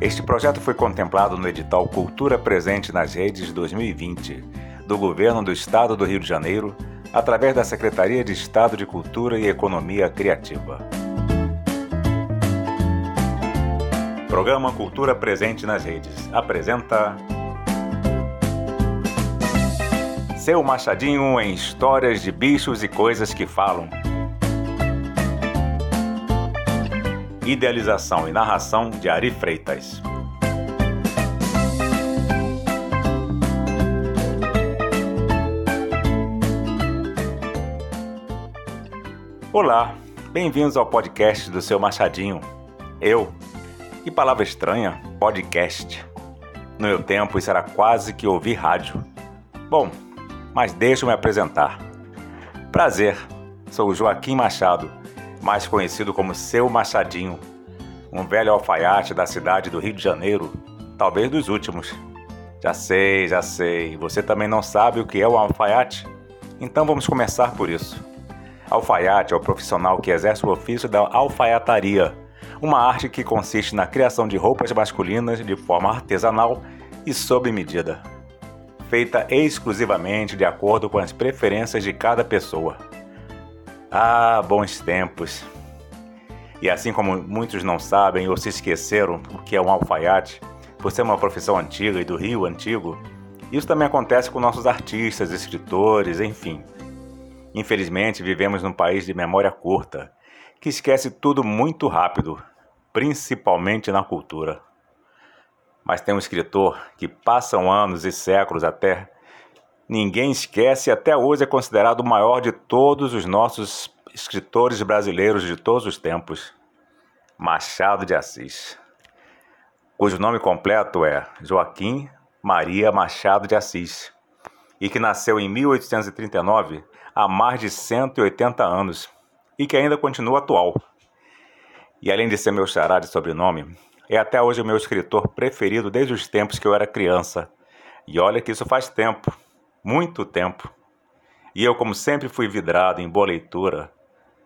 Este projeto foi contemplado no edital Cultura Presente nas Redes 2020 do Governo do Estado do Rio de Janeiro, através da Secretaria de Estado de Cultura e Economia Criativa. Programa Cultura Presente nas Redes apresenta Seu Machadinho em Histórias de Bichos e Coisas que Falam. Idealização e narração de Ari Freitas. Olá, bem-vindos ao podcast do seu Machadinho. Eu, que palavra estranha, podcast. No meu tempo isso era quase que ouvir rádio. Bom, mas deixa eu me apresentar. Prazer, sou Joaquim Machado mais conhecido como Seu Machadinho, um velho alfaiate da cidade do Rio de Janeiro, talvez dos últimos. Já sei, já sei, você também não sabe o que é o alfaiate? Então vamos começar por isso. Alfaiate é o profissional que exerce o ofício da alfaiataria, uma arte que consiste na criação de roupas masculinas de forma artesanal e sob medida, feita exclusivamente de acordo com as preferências de cada pessoa. Ah, bons tempos! E assim como muitos não sabem ou se esqueceram o que é um alfaiate, por ser uma profissão antiga e do Rio antigo, isso também acontece com nossos artistas, escritores, enfim. Infelizmente, vivemos num país de memória curta, que esquece tudo muito rápido, principalmente na cultura. Mas tem um escritor que passam anos e séculos até ninguém esquece e até hoje é considerado o maior de todos os nossos escritores brasileiros de todos os tempos, Machado de Assis, cujo nome completo é Joaquim Maria Machado de Assis, e que nasceu em 1839, há mais de 180 anos, e que ainda continua atual. E além de ser meu xará de sobrenome, é até hoje o meu escritor preferido desde os tempos que eu era criança. E olha que isso faz tempo muito tempo. E eu, como sempre fui vidrado em boa leitura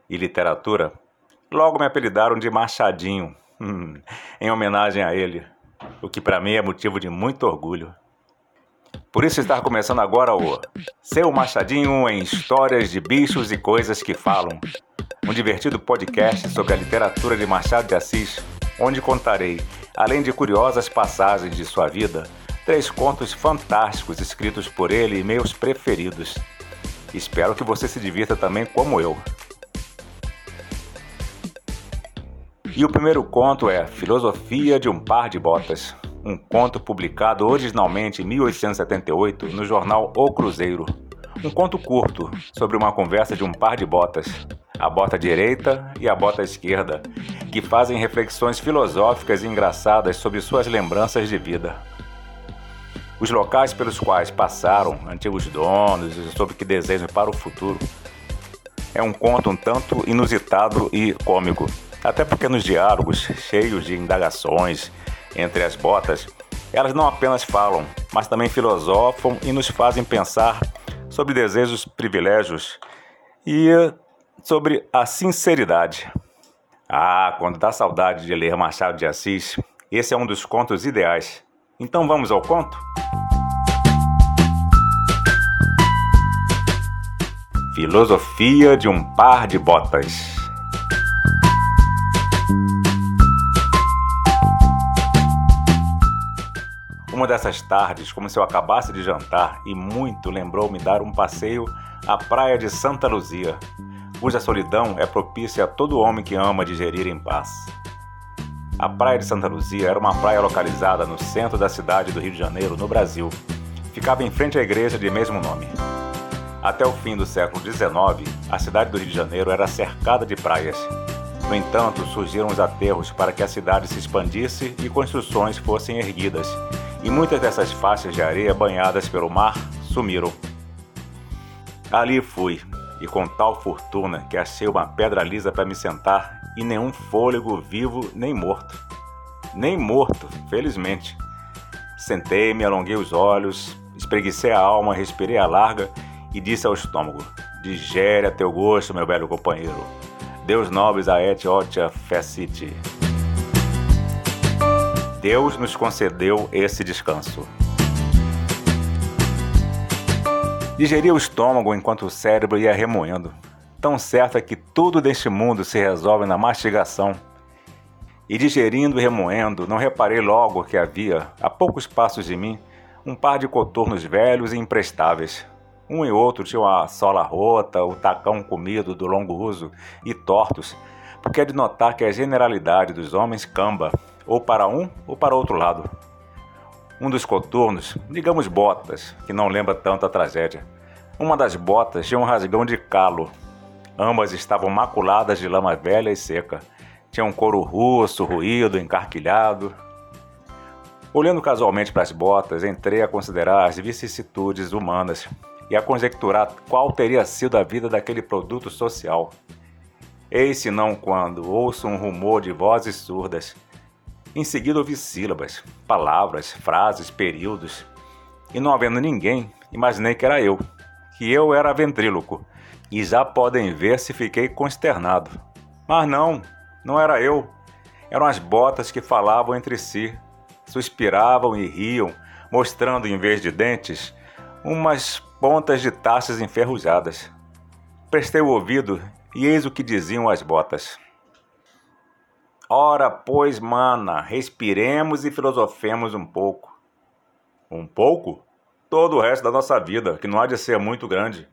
e literatura, logo me apelidaram de Machadinho, hum, em homenagem a ele, o que para mim é motivo de muito orgulho. Por isso está começando agora o Seu Machadinho em Histórias de Bichos e Coisas que Falam, um divertido podcast sobre a literatura de Machado de Assis, onde contarei, além de curiosas passagens de sua vida, Três contos fantásticos escritos por ele e meus preferidos. Espero que você se divirta também como eu. E o primeiro conto é Filosofia de um Par de Botas, um conto publicado originalmente em 1878 no jornal O Cruzeiro. Um conto curto sobre uma conversa de um par de botas, a bota direita e a bota esquerda, que fazem reflexões filosóficas e engraçadas sobre suas lembranças de vida os locais pelos quais passaram antigos donos sobre que desejam para o futuro. É um conto um tanto inusitado e cômico, até porque nos diálogos, cheios de indagações entre as botas, elas não apenas falam, mas também filosofam e nos fazem pensar sobre desejos, privilégios e sobre a sinceridade. Ah, quando dá saudade de ler Machado de Assis, esse é um dos contos ideais. Então vamos ao conto? Filosofia de um par de botas. Uma dessas tardes, como se eu acabasse de jantar e muito lembrou-me dar um passeio à praia de Santa Luzia, cuja solidão é propícia a todo homem que ama digerir em paz. A praia de Santa Luzia era uma praia localizada no centro da cidade do Rio de Janeiro, no Brasil. Ficava em frente à igreja de mesmo nome. Até o fim do século XIX, a cidade do Rio de Janeiro era cercada de praias. No entanto, surgiram os aterros para que a cidade se expandisse e construções fossem erguidas, e muitas dessas faixas de areia banhadas pelo mar sumiram. Ali fui, e com tal fortuna que achei uma pedra lisa para me sentar e nenhum fôlego vivo nem morto. Nem morto, felizmente. Sentei-me, alonguei os olhos, espreguicei a alma, respirei a larga e disse ao estômago: Digere a teu gosto, meu belo companheiro. Deus nobres a et otia fecit. Deus nos concedeu esse descanso. Digeria o estômago enquanto o cérebro ia remoendo. Tão certo é que tudo deste mundo se resolve na mastigação. E digerindo e remoendo, não reparei logo que havia, a poucos passos de mim, um par de coturnos velhos e imprestáveis. Um e outro tinham a sola rota, o tacão comido do longo uso e tortos, porque é de notar que a generalidade dos homens camba, ou para um ou para outro lado. Um dos coturnos, digamos botas, que não lembra tanto a tragédia. Uma das botas tinha um rasgão de calo. Ambas estavam maculadas de lama velha e seca. Tinha um couro russo, ruído, encarquilhado. Olhando casualmente para as botas, entrei a considerar as vicissitudes humanas e a conjecturar qual teria sido a vida daquele produto social. Eis se não quando ouço um rumor de vozes surdas, em seguida ouvi sílabas, palavras, frases, períodos. E não havendo ninguém, imaginei que era eu, que eu era ventríloco. E já podem ver se fiquei consternado. Mas não, não era eu. Eram as botas que falavam entre si, suspiravam e riam, mostrando em vez de dentes umas pontas de taças enferrujadas. Prestei o ouvido e eis o que diziam as botas. Ora, pois, mana, respiremos e filosofemos um pouco. Um pouco? Todo o resto da nossa vida, que não há de ser muito grande.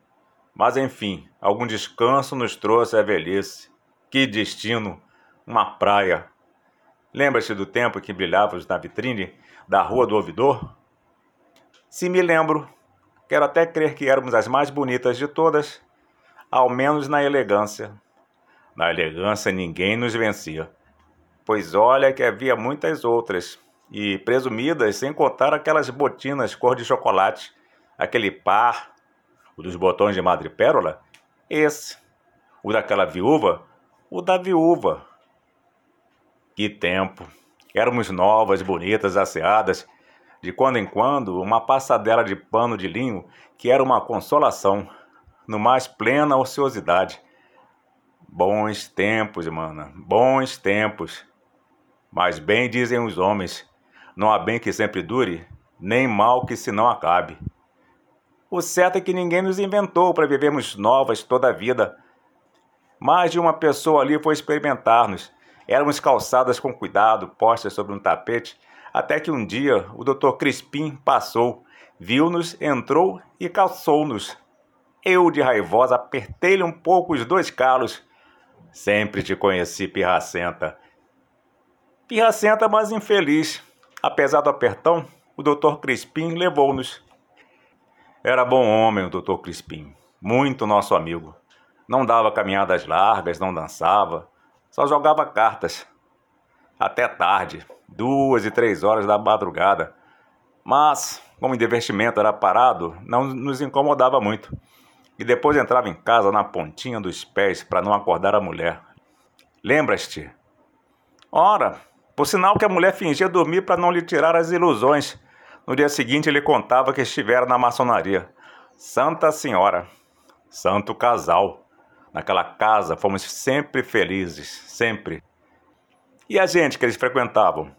Mas enfim, algum descanso nos trouxe a velhice. Que destino! Uma praia. Lembra-se do tempo que brilhávamos na vitrine da Rua do Ouvidor? Se me lembro, quero até crer que éramos as mais bonitas de todas, ao menos na elegância. Na elegância ninguém nos vencia pois olha que havia muitas outras, e presumidas sem contar aquelas botinas cor de chocolate, aquele par, o dos botões de madrepérola, esse, o daquela viúva, o da viúva. Que tempo! Éramos novas, bonitas, asseadas, de quando em quando uma passadela de pano de linho que era uma consolação, no mais plena ociosidade. Bons tempos, mana, bons tempos. Mas bem dizem os homens: não há bem que sempre dure, nem mal que se não acabe. O certo é que ninguém nos inventou para vivermos novas toda a vida. Mais de uma pessoa ali foi experimentar-nos. Éramos calçadas com cuidado, postas sobre um tapete, até que um dia o Dr. Crispim passou, viu-nos, entrou e calçou-nos. Eu, de raivosa, apertei-lhe um pouco os dois calos. Sempre te conheci, pirracenta. Pirracenta, mas infeliz. Apesar do apertão, o Dr. Crispim levou-nos. Era bom homem o Dr. Crispim, muito nosso amigo. Não dava caminhadas largas, não dançava, só jogava cartas. Até tarde, duas e três horas da madrugada. Mas, como o divertimento era parado, não nos incomodava muito. E depois entrava em casa na pontinha dos pés para não acordar a mulher. Lembras-te? Ora, por sinal que a mulher fingia dormir para não lhe tirar as ilusões. No dia seguinte ele contava que estivera na maçonaria. Santa Senhora, santo casal. Naquela casa fomos sempre felizes, sempre. E a gente que eles frequentavam?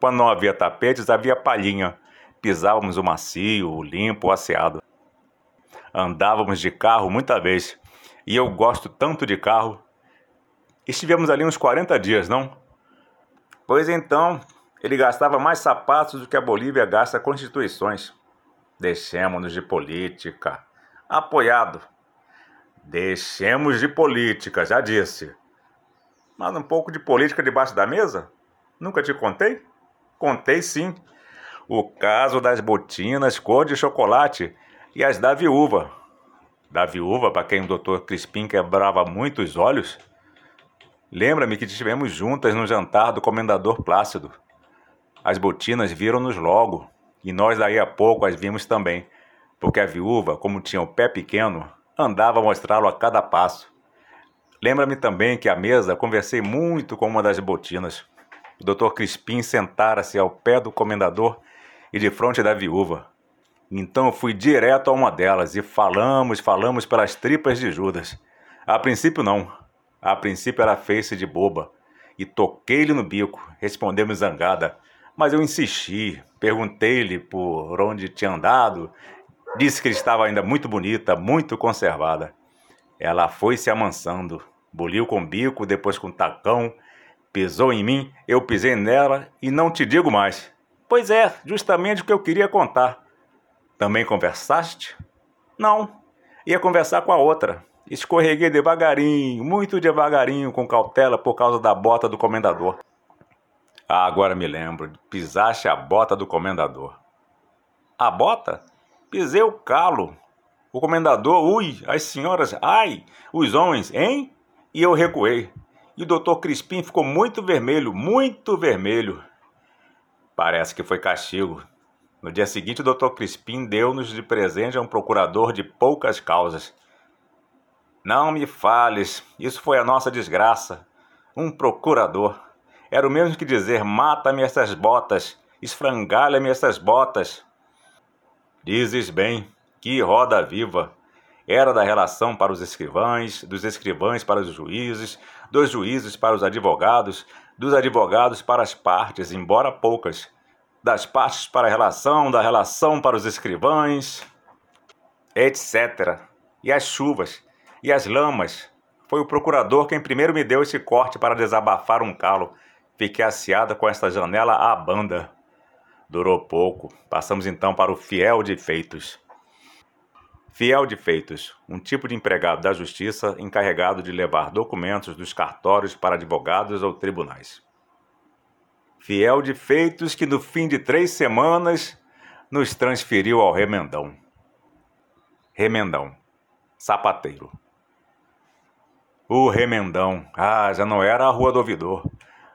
Quando não havia tapetes, havia palhinha. Pisávamos o macio, o limpo, o asseado. Andávamos de carro muita vez. E eu gosto tanto de carro. Estivemos ali uns 40 dias, não? Pois então, ele gastava mais sapatos do que a Bolívia gasta constituições. Deixemos-nos de política. Apoiado. Deixemos de política, já disse. Mas um pouco de política debaixo da mesa? Nunca te contei? Contei sim. O caso das botinas cor de chocolate e as da viúva. Da viúva, para quem o doutor Crispim quebrava muitos olhos? Lembra-me que estivemos juntas no jantar do comendador Plácido. As botinas viram-nos logo, e nós daí a pouco as vimos também, porque a viúva, como tinha o pé pequeno, andava a mostrá-lo a cada passo. Lembra-me também que à mesa conversei muito com uma das botinas. O doutor Crispim sentara-se ao pé do comendador e de frente da viúva. Então fui direto a uma delas e falamos, falamos pelas tripas de Judas. A princípio não, a princípio ela fez-se de boba e toquei-lhe no bico. Respondeu-me zangada: Mas eu insisti, perguntei-lhe por onde tinha andado, disse que estava ainda muito bonita, muito conservada. Ela foi se amansando, boliu com bico, depois com tacão, pisou em mim, eu pisei nela e não te digo mais. Pois é, justamente o que eu queria contar. Também conversaste? Não. Ia conversar com a outra. Escorreguei devagarinho, muito devagarinho, com cautela por causa da bota do comendador. Ah, agora me lembro. Pisaste a bota do comendador. A bota? Pisei o calo. O comendador, ui, as senhoras, ai, os homens, hein? E eu recuei. E o doutor Crispim ficou muito vermelho, muito vermelho. Parece que foi castigo. No dia seguinte, o doutor Crispim deu-nos de presente a um procurador de poucas causas. Não me fales, isso foi a nossa desgraça. Um procurador. Era o mesmo que dizer: mata-me essas botas, esfrangalha-me essas botas. Dizes bem, que roda viva! Era da relação para os escrivães, dos escrivães para os juízes, dos juízes para os advogados, dos advogados para as partes, embora poucas, das partes para a relação, da relação para os escrivães, etc. E as chuvas, e as lamas. Foi o procurador quem primeiro me deu esse corte para desabafar um calo Fiquei aciada com esta janela à banda. Durou pouco. Passamos então para o fiel de feitos. Fiel de feitos, um tipo de empregado da justiça encarregado de levar documentos dos cartórios para advogados ou tribunais. Fiel de feitos que no fim de três semanas nos transferiu ao remendão. Remendão, sapateiro. O remendão, ah, já não era a rua do ouvidor.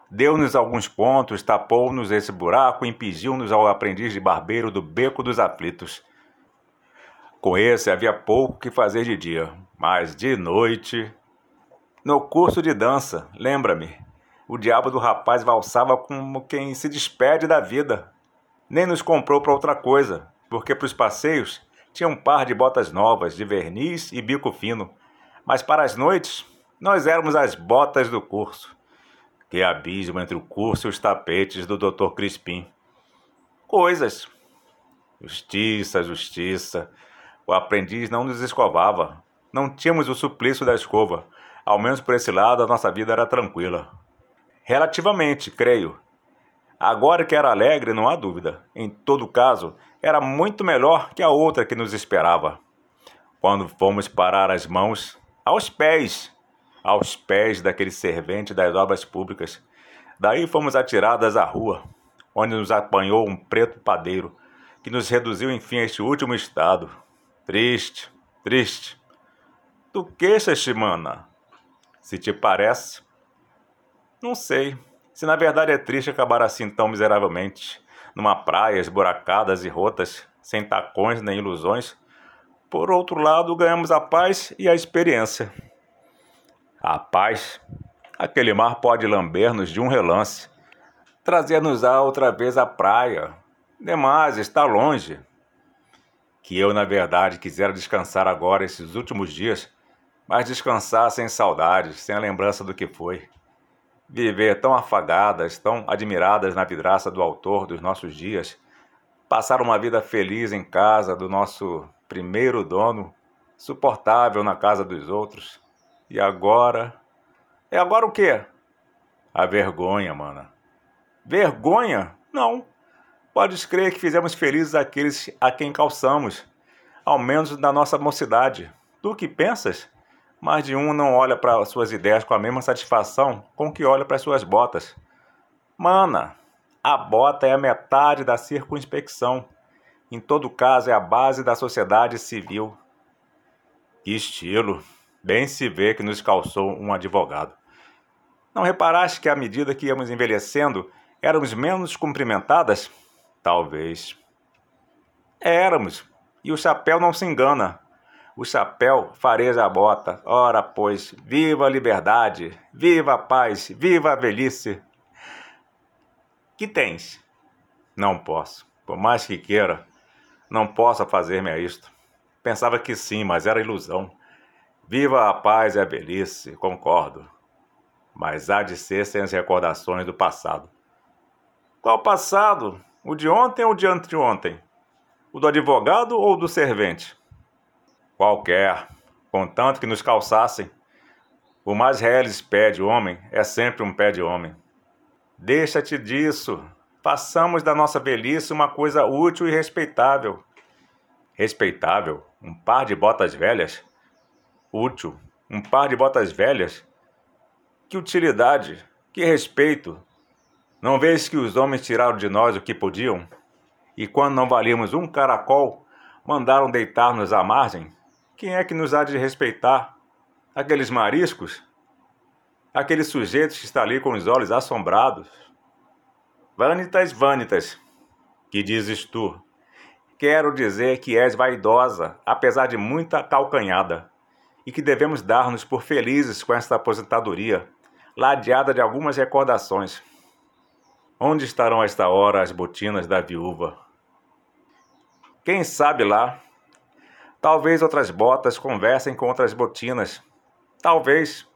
Deu-nos alguns pontos, tapou-nos esse buraco, impediu-nos ao aprendiz de barbeiro do beco dos aflitos. Com esse havia pouco que fazer de dia, mas de noite. No curso de dança, lembra-me, o diabo do rapaz valsava como quem se despede da vida. Nem nos comprou para outra coisa, porque para os passeios tinha um par de botas novas, de verniz e bico fino. Mas para as noites, nós éramos as botas do curso. Que abismo entre o curso e os tapetes do Dr. Crispim. Coisas. Justiça, justiça. O aprendiz não nos escovava. Não tínhamos o suplício da escova. Ao menos por esse lado, a nossa vida era tranquila. Relativamente, creio. Agora que era alegre, não há dúvida. Em todo caso, era muito melhor que a outra que nos esperava. Quando fomos parar as mãos aos pés aos pés daquele servente das obras públicas. Daí fomos atiradas à rua, onde nos apanhou um preto padeiro, que nos reduziu enfim a este último estado. Triste, triste. Tu queixas-te, mana? Se te parece. Não sei. Se na verdade é triste acabar assim tão miseravelmente, numa praia esburacadas e rotas, sem tacões nem ilusões. Por outro lado, ganhamos a paz e a experiência. A paz, aquele mar pode lamber-nos de um relance, trazer-nos-á outra vez à praia. Demais, está longe. Que eu, na verdade, quisera descansar agora esses últimos dias, mas descansar sem saudades, sem a lembrança do que foi. Viver tão afagadas, tão admiradas na vidraça do autor dos nossos dias, passar uma vida feliz em casa do nosso primeiro dono, suportável na casa dos outros e agora? É agora o quê? A vergonha, mana. Vergonha? Não. Podes crer que fizemos felizes aqueles a quem calçamos, ao menos na nossa mocidade. Tu que pensas? Mais de um não olha para suas ideias com a mesma satisfação com que olha para suas botas. Mana, a bota é a metade da circunspecção. Em todo caso, é a base da sociedade civil. Que estilo! Bem se vê que nos calçou um advogado. Não reparaste que à medida que íamos envelhecendo, éramos menos cumprimentadas? Talvez. Éramos. E o chapéu não se engana. O chapéu fareja a bota. Ora, pois, viva a liberdade, viva a paz, viva a velhice. Que tens? Não posso. Por mais que queira, não posso fazer-me a isto. Pensava que sim, mas era ilusão. Viva a paz e a velhice, concordo. Mas há de ser sem as recordações do passado. Qual passado? O de ontem ou de anteontem? O do advogado ou do servente? Qualquer, contanto que nos calçassem. O mais reles pé de homem é sempre um pé de homem. Deixa-te disso. Façamos da nossa velhice uma coisa útil e respeitável. Respeitável? Um par de botas velhas? Útil? Um par de botas velhas? Que utilidade! Que respeito! Não vês que os homens tiraram de nós o que podiam? E quando não valíamos um caracol, mandaram deitar-nos à margem? Quem é que nos há de respeitar? Aqueles mariscos? Aqueles sujeitos que estão ali com os olhos assombrados? Vanitas, vanitas, que dizes tu? Quero dizer que és vaidosa, apesar de muita calcanhada, e que devemos dar-nos por felizes com esta aposentadoria, ladeada de algumas recordações. Onde estarão a esta hora as botinas da viúva? Quem sabe lá? Talvez outras botas conversem com outras botinas. Talvez.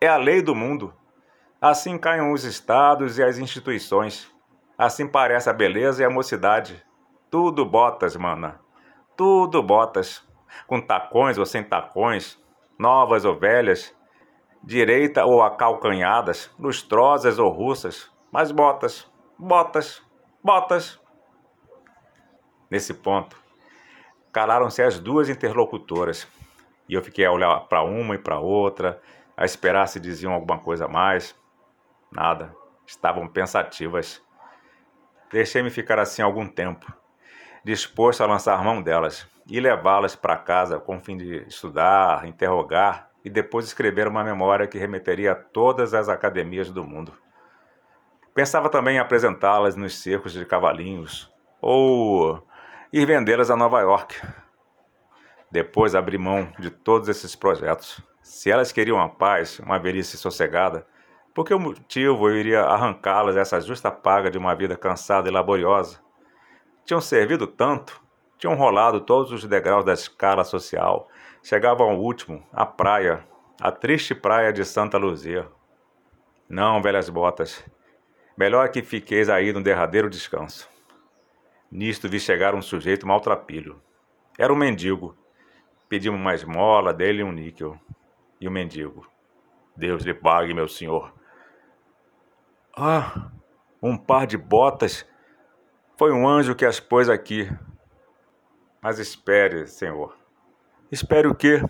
É a lei do mundo. Assim caem os estados e as instituições. Assim parece a beleza e a mocidade. Tudo botas, mana. Tudo botas. Com tacões ou sem tacões, novas ou velhas, direita ou acalcanhadas, lustrosas ou russas, mas botas botas, botas. Nesse ponto, calaram-se as duas interlocutoras e eu fiquei a olhar para uma e para outra, a esperar se diziam alguma coisa a mais. Nada, estavam pensativas. Deixei-me ficar assim algum tempo, disposto a lançar mão delas e levá-las para casa com o fim de estudar, interrogar e depois escrever uma memória que remeteria a todas as academias do mundo. Pensava também em apresentá-las nos cercos de cavalinhos ou ir vendê-las a Nova York. Depois abri mão de todos esses projetos. Se elas queriam a paz, uma velhice sossegada, por que motivo eu iria arrancá-las essa justa paga de uma vida cansada e laboriosa? Tinham servido tanto, tinham rolado todos os degraus da escala social, chegavam ao último, a praia, a triste praia de Santa Luzia. Não, velhas botas, Melhor que fiqueis aí no derradeiro descanso. Nisto vi chegar um sujeito maltrapilho. Era um mendigo. Pedimos uma esmola dele e um níquel. E o mendigo. Deus lhe pague, meu senhor. Ah, um par de botas. Foi um anjo que as pôs aqui. Mas espere, senhor. Espere o quê?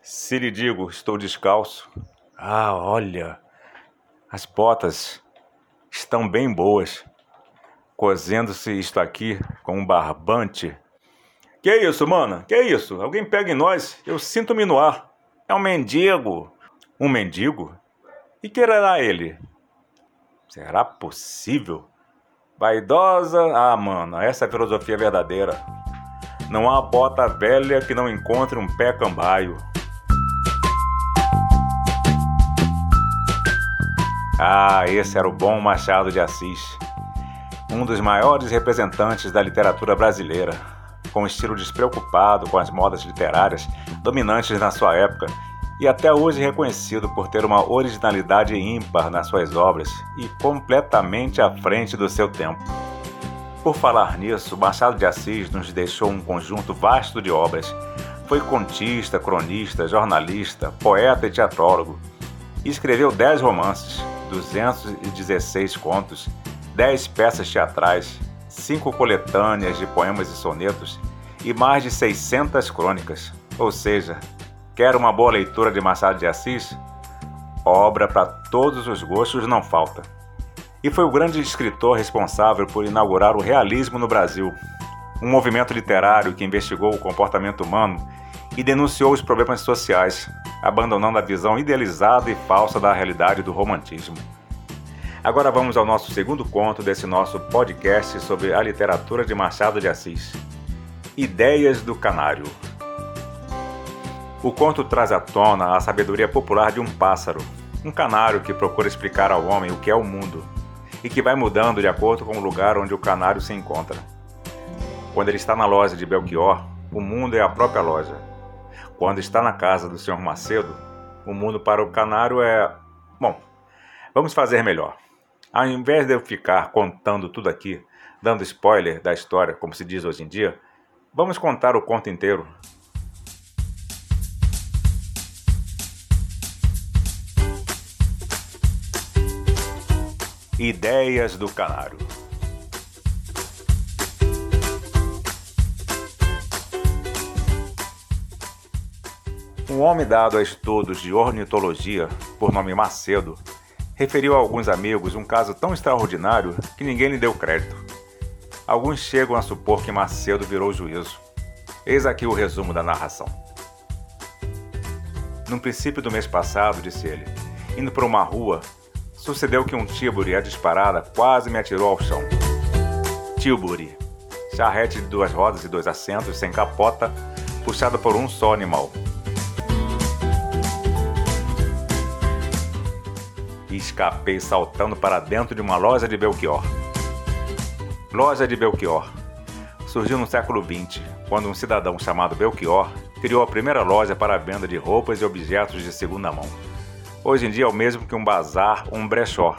Se lhe digo, estou descalço. Ah, olha. As botas estão bem boas. Cozendo-se isto aqui com um barbante. Que isso, mano? Que isso? Alguém pega em nós? Eu sinto-me no ar. É um mendigo. Um mendigo? E quererá ele? Será possível? Vaidosa? Ah, mano, essa é a filosofia verdadeira. Não há bota velha que não encontre um pé cambaio. Ah, esse era o bom Machado de Assis, um dos maiores representantes da literatura brasileira, com um estilo despreocupado com as modas literárias dominantes na sua época e até hoje reconhecido por ter uma originalidade ímpar nas suas obras e completamente à frente do seu tempo. Por falar nisso, Machado de Assis nos deixou um conjunto vasto de obras. Foi contista, cronista, jornalista, poeta e teatrólogo. Escreveu dez romances, 216 contos, 10 peças teatrais, 5 coletâneas de poemas e sonetos e mais de 600 crônicas. Ou seja, quer uma boa leitura de Machado de Assis? Obra para todos os gostos não falta. E foi o grande escritor responsável por inaugurar o realismo no Brasil, um movimento literário que investigou o comportamento humano e denunciou os problemas sociais, abandonando a visão idealizada e falsa da realidade do romantismo. Agora vamos ao nosso segundo conto desse nosso podcast sobre a literatura de Machado de Assis. Ideias do Canário. O conto traz à tona a sabedoria popular de um pássaro, um canário que procura explicar ao homem o que é o mundo e que vai mudando de acordo com o lugar onde o canário se encontra. Quando ele está na loja de Belchior, o mundo é a própria loja. Quando está na casa do Sr. Macedo, o mundo para o canário é. Bom, vamos fazer melhor. Ao invés de eu ficar contando tudo aqui, dando spoiler da história, como se diz hoje em dia, vamos contar o conto inteiro. Ideias do Canário. Um homem dado a estudos de ornitologia, por nome Macedo, referiu a alguns amigos um caso tão extraordinário que ninguém lhe deu crédito. Alguns chegam a supor que Macedo virou juízo. Eis aqui o resumo da narração. No princípio do mês passado, disse ele, indo por uma rua, Sucedeu que um tíburi, a disparada, quase me atirou ao chão. Tilbury, charrete de duas rodas e dois assentos, sem capota, puxada por um só animal. escapei saltando para dentro de uma loja de Belchior. Loja de Belchior. Surgiu no século XX, quando um cidadão chamado Belchior criou a primeira loja para a venda de roupas e objetos de segunda mão. Hoje em dia é o mesmo que um bazar um brechó.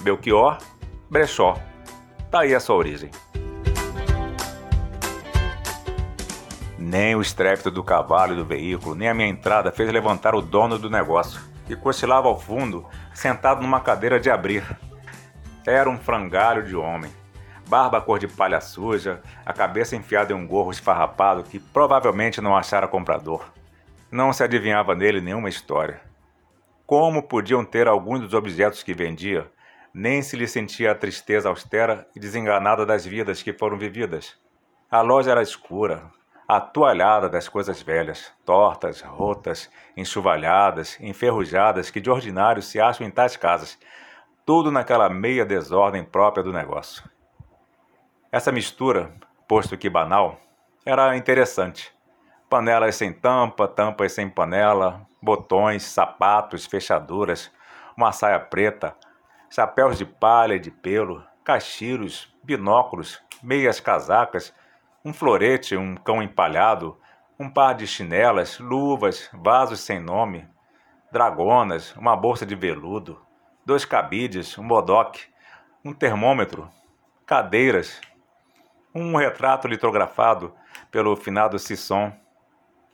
Belchior, brechó. Tá aí a sua origem. Nem o estrépito do cavalo e do veículo, nem a minha entrada fez levantar o dono do negócio, que cochilava ao fundo, sentado numa cadeira de abrir. Era um frangalho de homem, barba cor de palha suja, a cabeça enfiada em um gorro esfarrapado que provavelmente não achara comprador. Não se adivinhava nele nenhuma história. Como podiam ter alguns dos objetos que vendia? Nem se lhe sentia a tristeza austera e desenganada das vidas que foram vividas. A loja era escura, atoalhada das coisas velhas, tortas, rotas, enxovalhadas, enferrujadas que de ordinário se acham em tais casas, tudo naquela meia desordem própria do negócio. Essa mistura, posto que banal, era interessante. Panelas sem tampa, tampas sem panela, botões, sapatos, fechaduras, uma saia preta, chapéus de palha e de pelo, cachiros, binóculos, meias casacas, um florete, um cão empalhado, um par de chinelas, luvas, vasos sem nome, dragonas, uma bolsa de veludo, dois cabides, um bodoque, um termômetro, cadeiras, um retrato litografado pelo finado Sisson,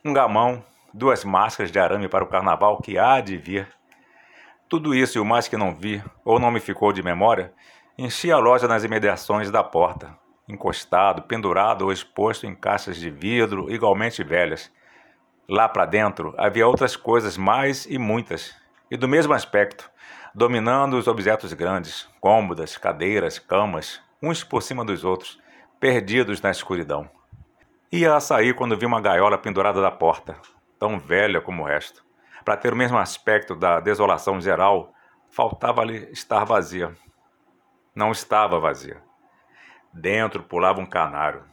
um gamão, duas máscaras de arame para o carnaval que há de vir. Tudo isso e o mais que não vi, ou não me ficou de memória, enchia a loja nas imediações da porta, encostado, pendurado ou exposto em caixas de vidro igualmente velhas. Lá para dentro havia outras coisas mais e muitas, e do mesmo aspecto, dominando os objetos grandes, cômodas, cadeiras, camas, uns por cima dos outros, perdidos na escuridão. Ia a sair quando vi uma gaiola pendurada da porta, tão velha como o resto. Para ter o mesmo aspecto da desolação geral, faltava-lhe estar vazia. Não estava vazia. Dentro pulava um canário.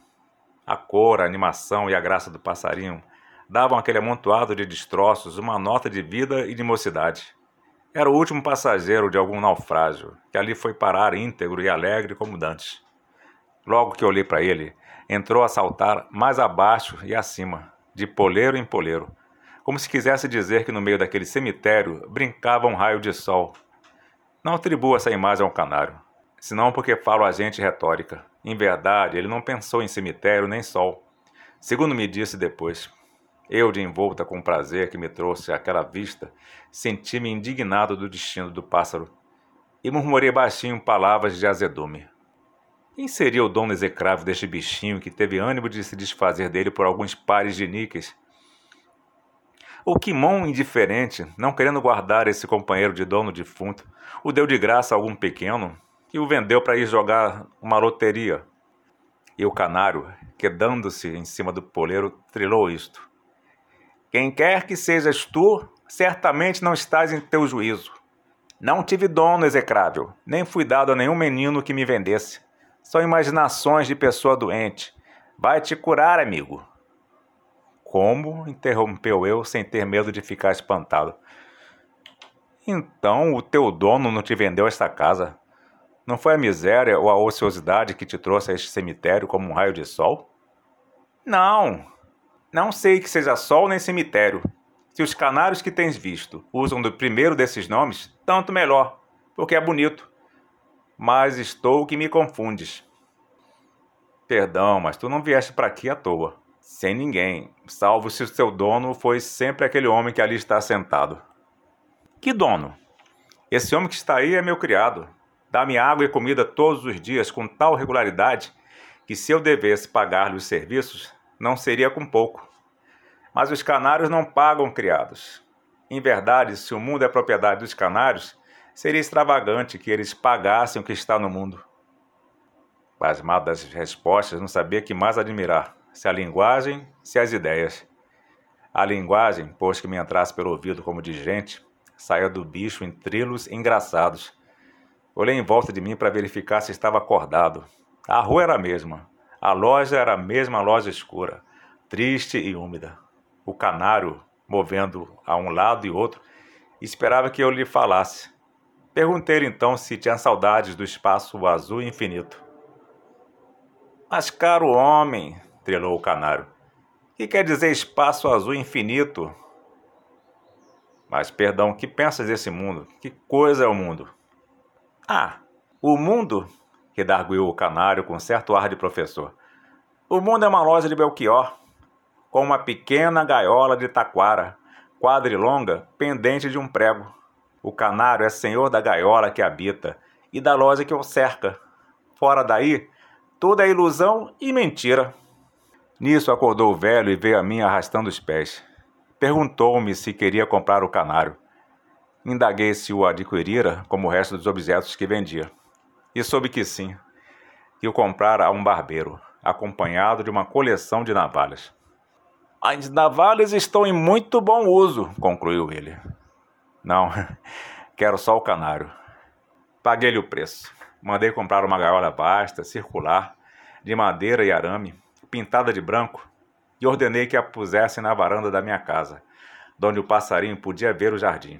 A cor, a animação e a graça do passarinho davam àquele amontoado de destroços uma nota de vida e de mocidade. Era o último passageiro de algum naufrágio, que ali foi parar íntegro e alegre como dantes. Logo que olhei para ele, entrou a saltar mais abaixo e acima, de poleiro em poleiro, como se quisesse dizer que no meio daquele cemitério brincava um raio de sol. Não atribuo essa imagem ao canário, senão porque falo a gente retórica. Em verdade, ele não pensou em cemitério nem sol. Segundo me disse depois, eu, de envolta com o prazer que me trouxe aquela vista, senti-me indignado do destino do pássaro e murmurei baixinho palavras de azedume. Quem seria o dono execrável deste bichinho que teve ânimo de se desfazer dele por alguns pares de níqueis? O Kimon, indiferente, não querendo guardar esse companheiro de dono defunto, o deu de graça a algum pequeno e o vendeu para ir jogar uma loteria. E o canário, quedando-se em cima do poleiro, trilou isto. Quem quer que sejas tu, certamente não estás em teu juízo. Não tive dono execrável, nem fui dado a nenhum menino que me vendesse. São imaginações de pessoa doente. Vai te curar, amigo. Como? interrompeu eu, sem ter medo de ficar espantado. Então o teu dono não te vendeu esta casa? Não foi a miséria ou a ociosidade que te trouxe a este cemitério como um raio de sol? Não, não sei que seja sol nem cemitério. Se os canários que tens visto usam do primeiro desses nomes, tanto melhor, porque é bonito. mas estou que me confundes. Perdão, mas tu não vieste para aqui à toa, sem ninguém, salvo se o seu dono foi sempre aquele homem que ali está sentado. Que dono? Esse homem que está aí é meu criado. Dá-me água e comida todos os dias com tal regularidade que se eu devesse pagar-lhe os serviços, não seria com pouco. Mas os canários não pagam criados. Em verdade, se o mundo é propriedade dos canários, seria extravagante que eles pagassem o que está no mundo. Pasmado das respostas, não sabia que mais admirar, se a linguagem, se as ideias. A linguagem, pois que me entrasse pelo ouvido como de gente, saía do bicho em trilos engraçados. Olhei em volta de mim para verificar se estava acordado. A rua era a mesma. A loja era a mesma loja escura, triste e úmida. O canário, movendo a um lado e outro, esperava que eu lhe falasse. Perguntei-lhe então se tinha saudades do espaço azul infinito. Mas, caro homem, trilou o canário, que quer dizer espaço azul infinito? Mas, perdão, que pensas desse mundo? Que coisa é o mundo? Ah, o mundo, redarguiu o canário com certo ar de professor. O mundo é uma loja de Belchior, com uma pequena gaiola de taquara, quadrilonga, pendente de um prego. O canário é senhor da gaiola que habita e da loja que o cerca. Fora daí, tudo é ilusão e mentira. Nisso acordou o velho e veio a mim arrastando os pés. Perguntou-me se queria comprar o canário. Indaguei se o adquirira como o resto dos objetos que vendia. E soube que sim, que o comprara a um barbeiro, acompanhado de uma coleção de navalhas. As navalhas estão em muito bom uso, concluiu ele. Não, quero só o canário. Paguei-lhe o preço. Mandei comprar uma gaiola vasta, circular, de madeira e arame, pintada de branco, e ordenei que a pusessem na varanda da minha casa, donde o passarinho podia ver o jardim,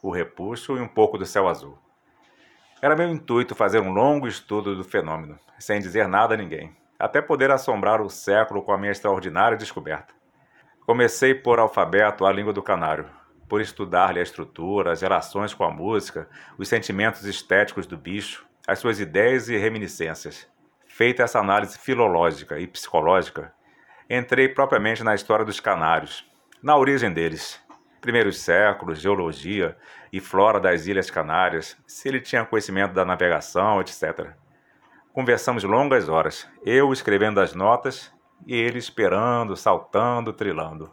o repuxo e um pouco do céu azul. Era meu intuito fazer um longo estudo do fenômeno, sem dizer nada a ninguém, até poder assombrar o século com a minha extraordinária descoberta. Comecei por alfabeto a língua do canário, por estudar-lhe a estrutura, as relações com a música, os sentimentos estéticos do bicho, as suas ideias e reminiscências. Feita essa análise filológica e psicológica, entrei propriamente na história dos canários, na origem deles, primeiros séculos, geologia e flora das Ilhas Canárias, se ele tinha conhecimento da navegação, etc. Conversamos longas horas, eu escrevendo as notas e ele esperando, saltando, trilando.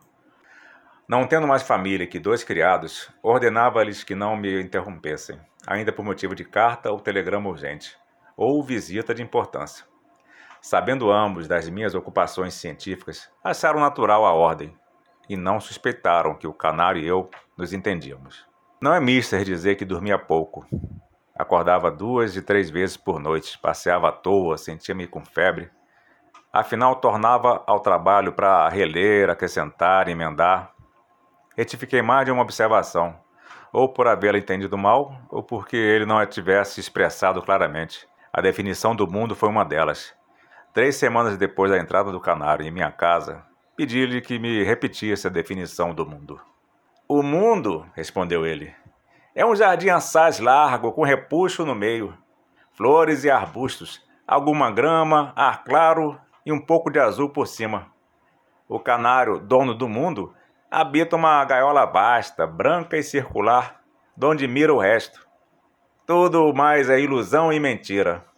Não tendo mais família que dois criados, ordenava-lhes que não me interrompessem, ainda por motivo de carta ou telegrama urgente, ou visita de importância. Sabendo ambos das minhas ocupações científicas, acharam natural a ordem e não suspeitaram que o canário e eu nos entendíamos. Não é mister dizer que dormia pouco. Acordava duas e três vezes por noite, passeava à toa, sentia-me com febre. Afinal, tornava ao trabalho para reler, acrescentar, emendar, retifiquei mais de uma observação, ou por havê-la entendido mal, ou porque ele não a tivesse expressado claramente. A definição do mundo foi uma delas. Três semanas depois da entrada do canário em minha casa, pedi-lhe que me repetisse a definição do mundo. O mundo, respondeu ele, é um jardim assaz largo com repuxo no meio, flores e arbustos, alguma grama, ar claro e um pouco de azul por cima. O canário, dono do mundo, habita uma gaiola vasta, branca e circular, donde mira o resto. Tudo mais é ilusão e mentira.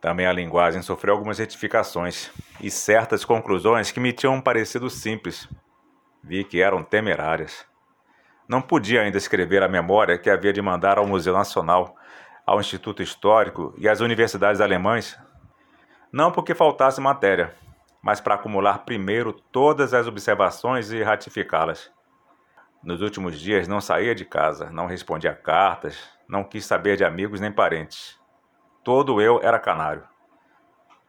Também a linguagem sofreu algumas retificações e certas conclusões que me tinham parecido simples. Vi que eram temerárias. Não podia ainda escrever a memória que havia de mandar ao Museu Nacional, ao Instituto Histórico e às universidades alemãs. Não porque faltasse matéria, mas para acumular primeiro todas as observações e ratificá-las. Nos últimos dias não saía de casa, não respondia cartas, não quis saber de amigos nem parentes. Todo eu era canário.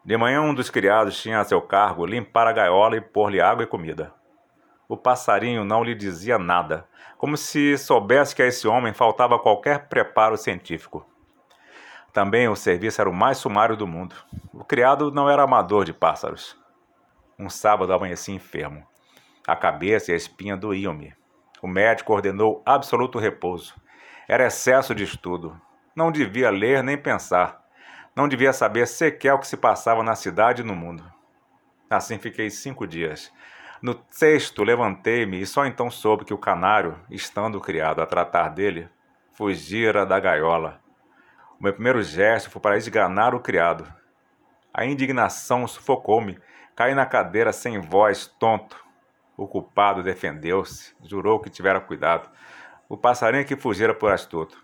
De manhã, um dos criados tinha a seu cargo limpar a gaiola e pôr-lhe água e comida. O passarinho não lhe dizia nada, como se soubesse que a esse homem faltava qualquer preparo científico. Também o serviço era o mais sumário do mundo. O criado não era amador de pássaros. Um sábado amanheci enfermo. A cabeça e a espinha doíam-me. O médico ordenou absoluto repouso. Era excesso de estudo. Não devia ler nem pensar. Não devia saber sequer o que se passava na cidade e no mundo. Assim fiquei cinco dias. No sexto, levantei-me e só então soube que o canário, estando criado a tratar dele, fugira da gaiola. O meu primeiro gesto foi para esganar o criado. A indignação sufocou-me. Caí na cadeira sem voz, tonto. O culpado defendeu-se, jurou que tivera cuidado. O passarinho que fugira por astuto.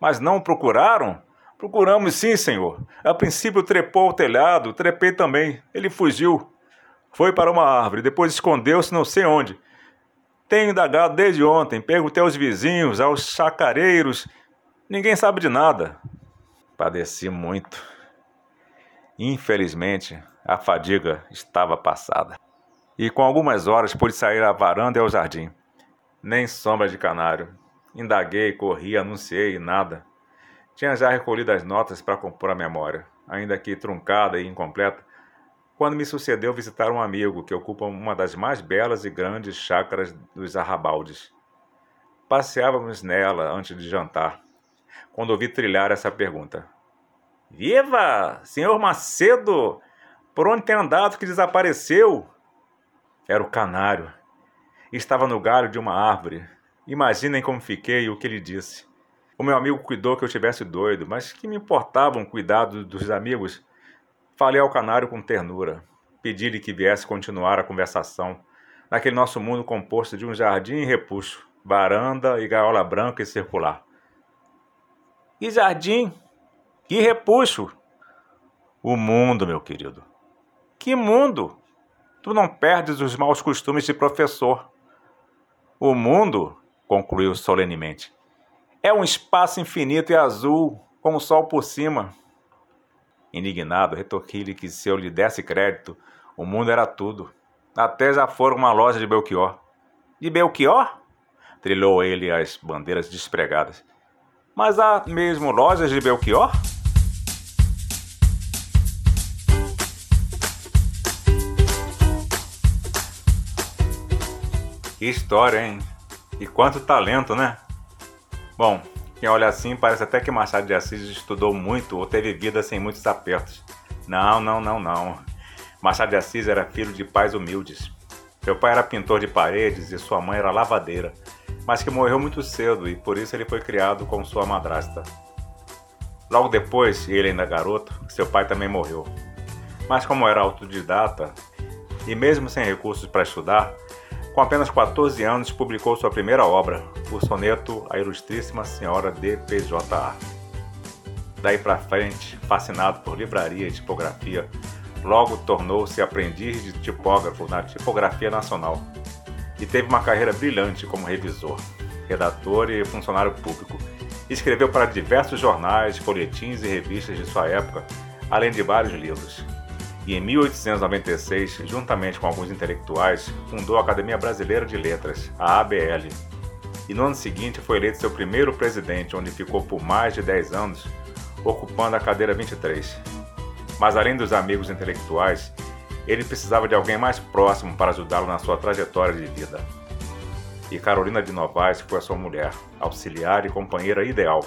Mas não o procuraram? Procuramos sim, senhor. A princípio trepou ao telhado, trepei também. Ele fugiu. Foi para uma árvore, depois escondeu-se não sei onde. Tenho indagado desde ontem, perguntei aos vizinhos, aos chacareiros. Ninguém sabe de nada. Padeci muito. Infelizmente, a fadiga estava passada. E com algumas horas pude sair à varanda e ao jardim. Nem sombra de canário. Indaguei, corri, anunciei, nada. Tinha já recolhido as notas para compor a memória, ainda que truncada e incompleta, quando me sucedeu visitar um amigo que ocupa uma das mais belas e grandes chácaras dos Arrabaldes. Passeávamos nela antes de jantar, quando ouvi trilhar essa pergunta: Viva! Senhor Macedo! Por onde tem andado que desapareceu? Era o canário. Estava no galho de uma árvore. Imaginem como fiquei e o que ele disse. O meu amigo cuidou que eu tivesse doido, mas que me importavam cuidado dos amigos? Falei ao canário com ternura. Pedi-lhe que viesse continuar a conversação naquele nosso mundo composto de um jardim e repuxo, varanda e gaiola branca e circular. E jardim? Que repuxo! O mundo, meu querido. Que mundo? Tu não perdes os maus costumes de professor. O mundo, concluiu solenemente, é um espaço infinito e azul, com o sol por cima. Indignado, retorqui-lhe que se eu lhe desse crédito, o mundo era tudo. Até já fora uma loja de Belchior. De Belchior? Trilhou ele as bandeiras despregadas. Mas há mesmo lojas de Belchior? Que história, hein? E quanto talento, né? Bom, quem olha assim parece até que Machado de Assis estudou muito ou teve vida sem muitos apertos. Não, não, não, não. Machado de Assis era filho de pais humildes. Seu pai era pintor de paredes e sua mãe era lavadeira, mas que morreu muito cedo e por isso ele foi criado com sua madrasta. Logo depois, ele ainda garoto, seu pai também morreu. Mas como era autodidata e mesmo sem recursos para estudar, com apenas 14 anos, publicou sua primeira obra, o soneto A Ilustríssima Senhora de PJA. Daí para frente, fascinado por livraria e tipografia, logo tornou-se aprendiz de tipógrafo na Tipografia Nacional e teve uma carreira brilhante como revisor, redator e funcionário público. Escreveu para diversos jornais, folhetins e revistas de sua época, além de vários livros e em 1896, juntamente com alguns intelectuais, fundou a Academia Brasileira de Letras, a ABL. E no ano seguinte foi eleito seu primeiro presidente, onde ficou por mais de 10 anos, ocupando a cadeira 23. Mas além dos amigos intelectuais, ele precisava de alguém mais próximo para ajudá-lo na sua trajetória de vida. E Carolina de Novaes foi a sua mulher, auxiliar e companheira ideal,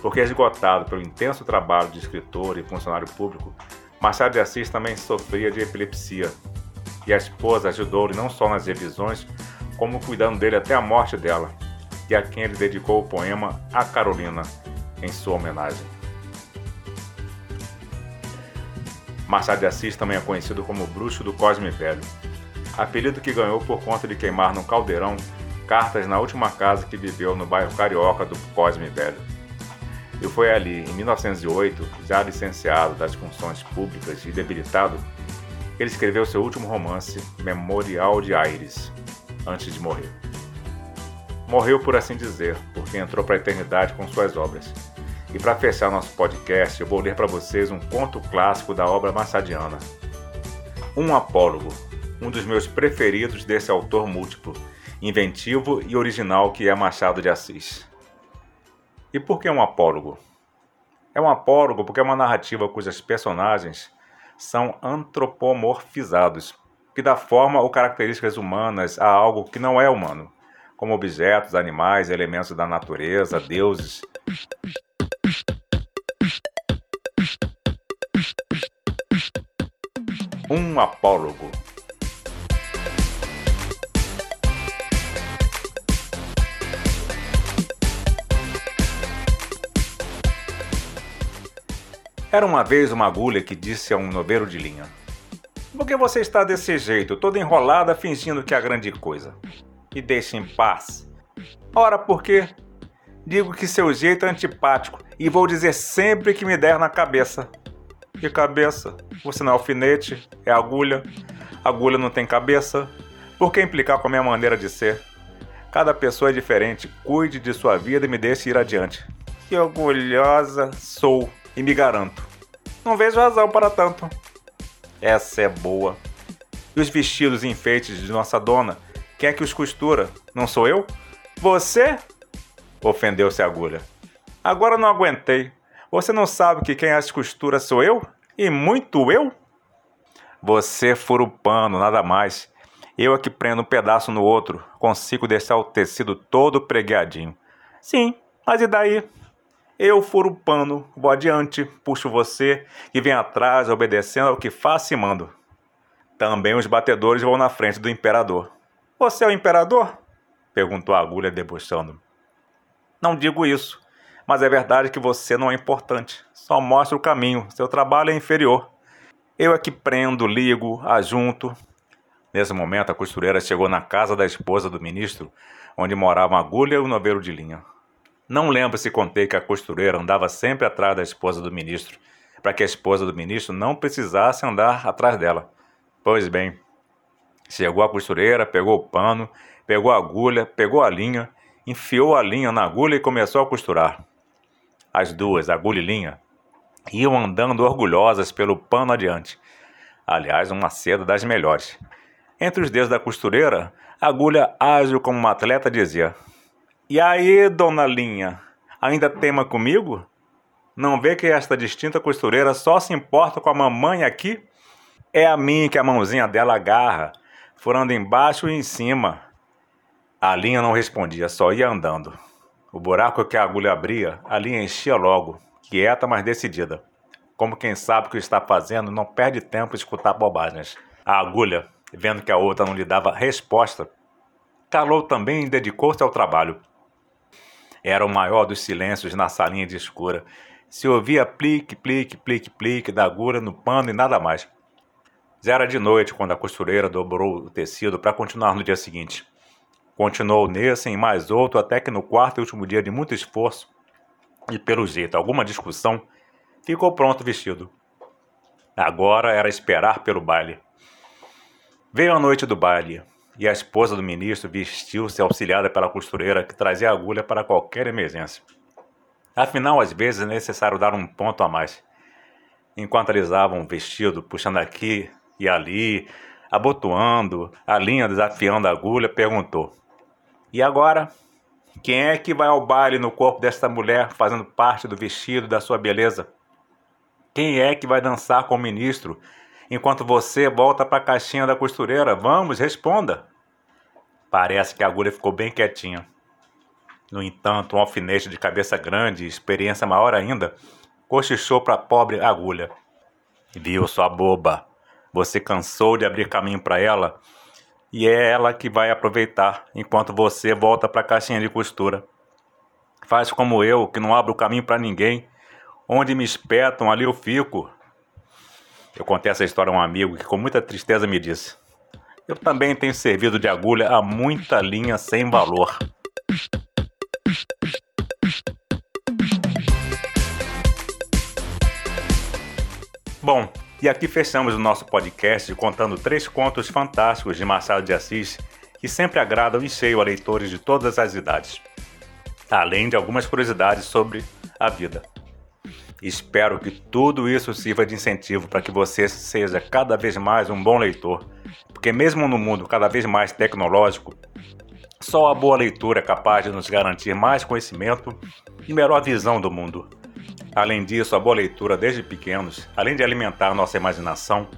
porque esgotado pelo intenso trabalho de escritor e funcionário público, Machado de Assis também sofria de epilepsia, e a esposa ajudou-lhe não só nas revisões, como cuidando dele até a morte dela, e a quem ele dedicou o poema A Carolina, em sua homenagem. Machado de Assis também é conhecido como Bruxo do Cosme Velho, apelido que ganhou por conta de queimar no caldeirão cartas na última casa que viveu no bairro carioca do Cosme Velho. E foi ali, em 1908, já licenciado das funções públicas e debilitado, ele escreveu seu último romance, Memorial de Aires, antes de morrer. Morreu, por assim dizer, porque entrou para a eternidade com suas obras. E para fechar nosso podcast, eu vou ler para vocês um conto clássico da obra maçadiana. Um Apólogo, um dos meus preferidos desse autor múltiplo, inventivo e original que é Machado de Assis. E por que um apólogo? É um apólogo porque é uma narrativa cujos personagens são antropomorfizados, que dá forma ou características humanas a algo que não é humano, como objetos, animais, elementos da natureza, deuses. Um apólogo Era uma vez uma agulha que disse a um noveiro de linha: Por que você está desse jeito, toda enrolada, fingindo que é grande coisa? Me deixe em paz. Ora, por quê? Digo que seu jeito é antipático e vou dizer sempre que me der na cabeça. Que cabeça? Você não é alfinete, é agulha. Agulha não tem cabeça. Por que implicar com a minha maneira de ser? Cada pessoa é diferente. Cuide de sua vida e me deixe ir adiante. Que orgulhosa sou e me garanto. Não vejo razão para tanto. Essa é boa. E os vestidos e enfeites de nossa dona? Quem é que os costura? Não sou eu? Você? Ofendeu-se a agulha. Agora não aguentei. Você não sabe que quem as costura sou eu? E muito eu? Você fura o pano, nada mais. Eu é que prendo um pedaço no outro, consigo deixar o tecido todo pregueadinho. Sim, mas e daí? Eu furo o pano, vou adiante, puxo você e vem atrás, obedecendo ao que faço e mando. Também os batedores vão na frente do imperador. Você é o imperador? perguntou a agulha debochando. Não digo isso, mas é verdade que você não é importante. Só mostra o caminho, seu trabalho é inferior. Eu é que prendo, ligo, ajunto. Nesse momento, a costureira chegou na casa da esposa do ministro, onde moravam a agulha e o novelo de linha. Não lembro se contei que a costureira andava sempre atrás da esposa do ministro, para que a esposa do ministro não precisasse andar atrás dela. Pois bem, chegou a costureira, pegou o pano, pegou a agulha, pegou a linha, enfiou a linha na agulha e começou a costurar. As duas, agulha e linha, iam andando orgulhosas pelo pano adiante. Aliás, uma seda das melhores. Entre os dedos da costureira, a agulha ágil como uma atleta dizia: e aí, dona Linha, ainda tema comigo? Não vê que esta distinta costureira só se importa com a mamãe aqui? É a mim que a mãozinha dela agarra, furando embaixo e em cima. A linha não respondia, só ia andando. O buraco que a agulha abria, a linha enchia logo, quieta, mas decidida. Como quem sabe o que está fazendo, não perde tempo em escutar bobagens. A agulha, vendo que a outra não lhe dava resposta, calou também e dedicou-se ao trabalho. Era o maior dos silêncios na salinha de escura. Se ouvia plique, plique, plique, plique da agulha no pano e nada mais. Já era de noite quando a costureira dobrou o tecido para continuar no dia seguinte. Continuou nesse e mais outro até que no quarto e último dia de muito esforço e pelo jeito alguma discussão, ficou pronto o vestido. Agora era esperar pelo baile. Veio a noite do baile e a esposa do ministro vestiu-se auxiliada pela costureira que trazia agulha para qualquer emergência. Afinal, às vezes é necessário dar um ponto a mais. Enquanto alisavam o vestido, puxando aqui e ali, abotoando, a linha desafiando a agulha, perguntou: E agora? Quem é que vai ao baile no corpo desta mulher, fazendo parte do vestido da sua beleza? Quem é que vai dançar com o ministro enquanto você volta para a caixinha da costureira. Vamos, responda. Parece que a agulha ficou bem quietinha. No entanto, um alfinete de cabeça grande, experiência maior ainda, cochichou para a pobre agulha. Viu, sua boba? Você cansou de abrir caminho para ela? E é ela que vai aproveitar enquanto você volta para a caixinha de costura. Faz como eu, que não abro caminho para ninguém. Onde me espetam, ali eu fico. Eu contei essa história a um amigo que com muita tristeza me disse: Eu também tenho servido de agulha a muita linha sem valor. Bom, e aqui fechamos o nosso podcast contando três contos fantásticos de Machado de Assis que sempre agradam em cheio a leitores de todas as idades, além de algumas curiosidades sobre a vida. Espero que tudo isso sirva de incentivo para que você seja cada vez mais um bom leitor, porque, mesmo no mundo cada vez mais tecnológico, só a boa leitura é capaz de nos garantir mais conhecimento e melhor visão do mundo. Além disso, a boa leitura desde pequenos, além de alimentar nossa imaginação,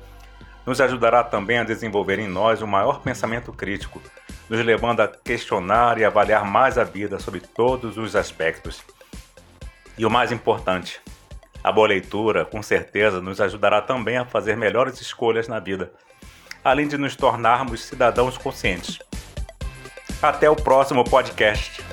nos ajudará também a desenvolver em nós um maior pensamento crítico, nos levando a questionar e avaliar mais a vida sob todos os aspectos. E o mais importante, A boa leitura, com certeza, nos ajudará também a fazer melhores escolhas na vida, além de nos tornarmos cidadãos conscientes. Até o próximo podcast.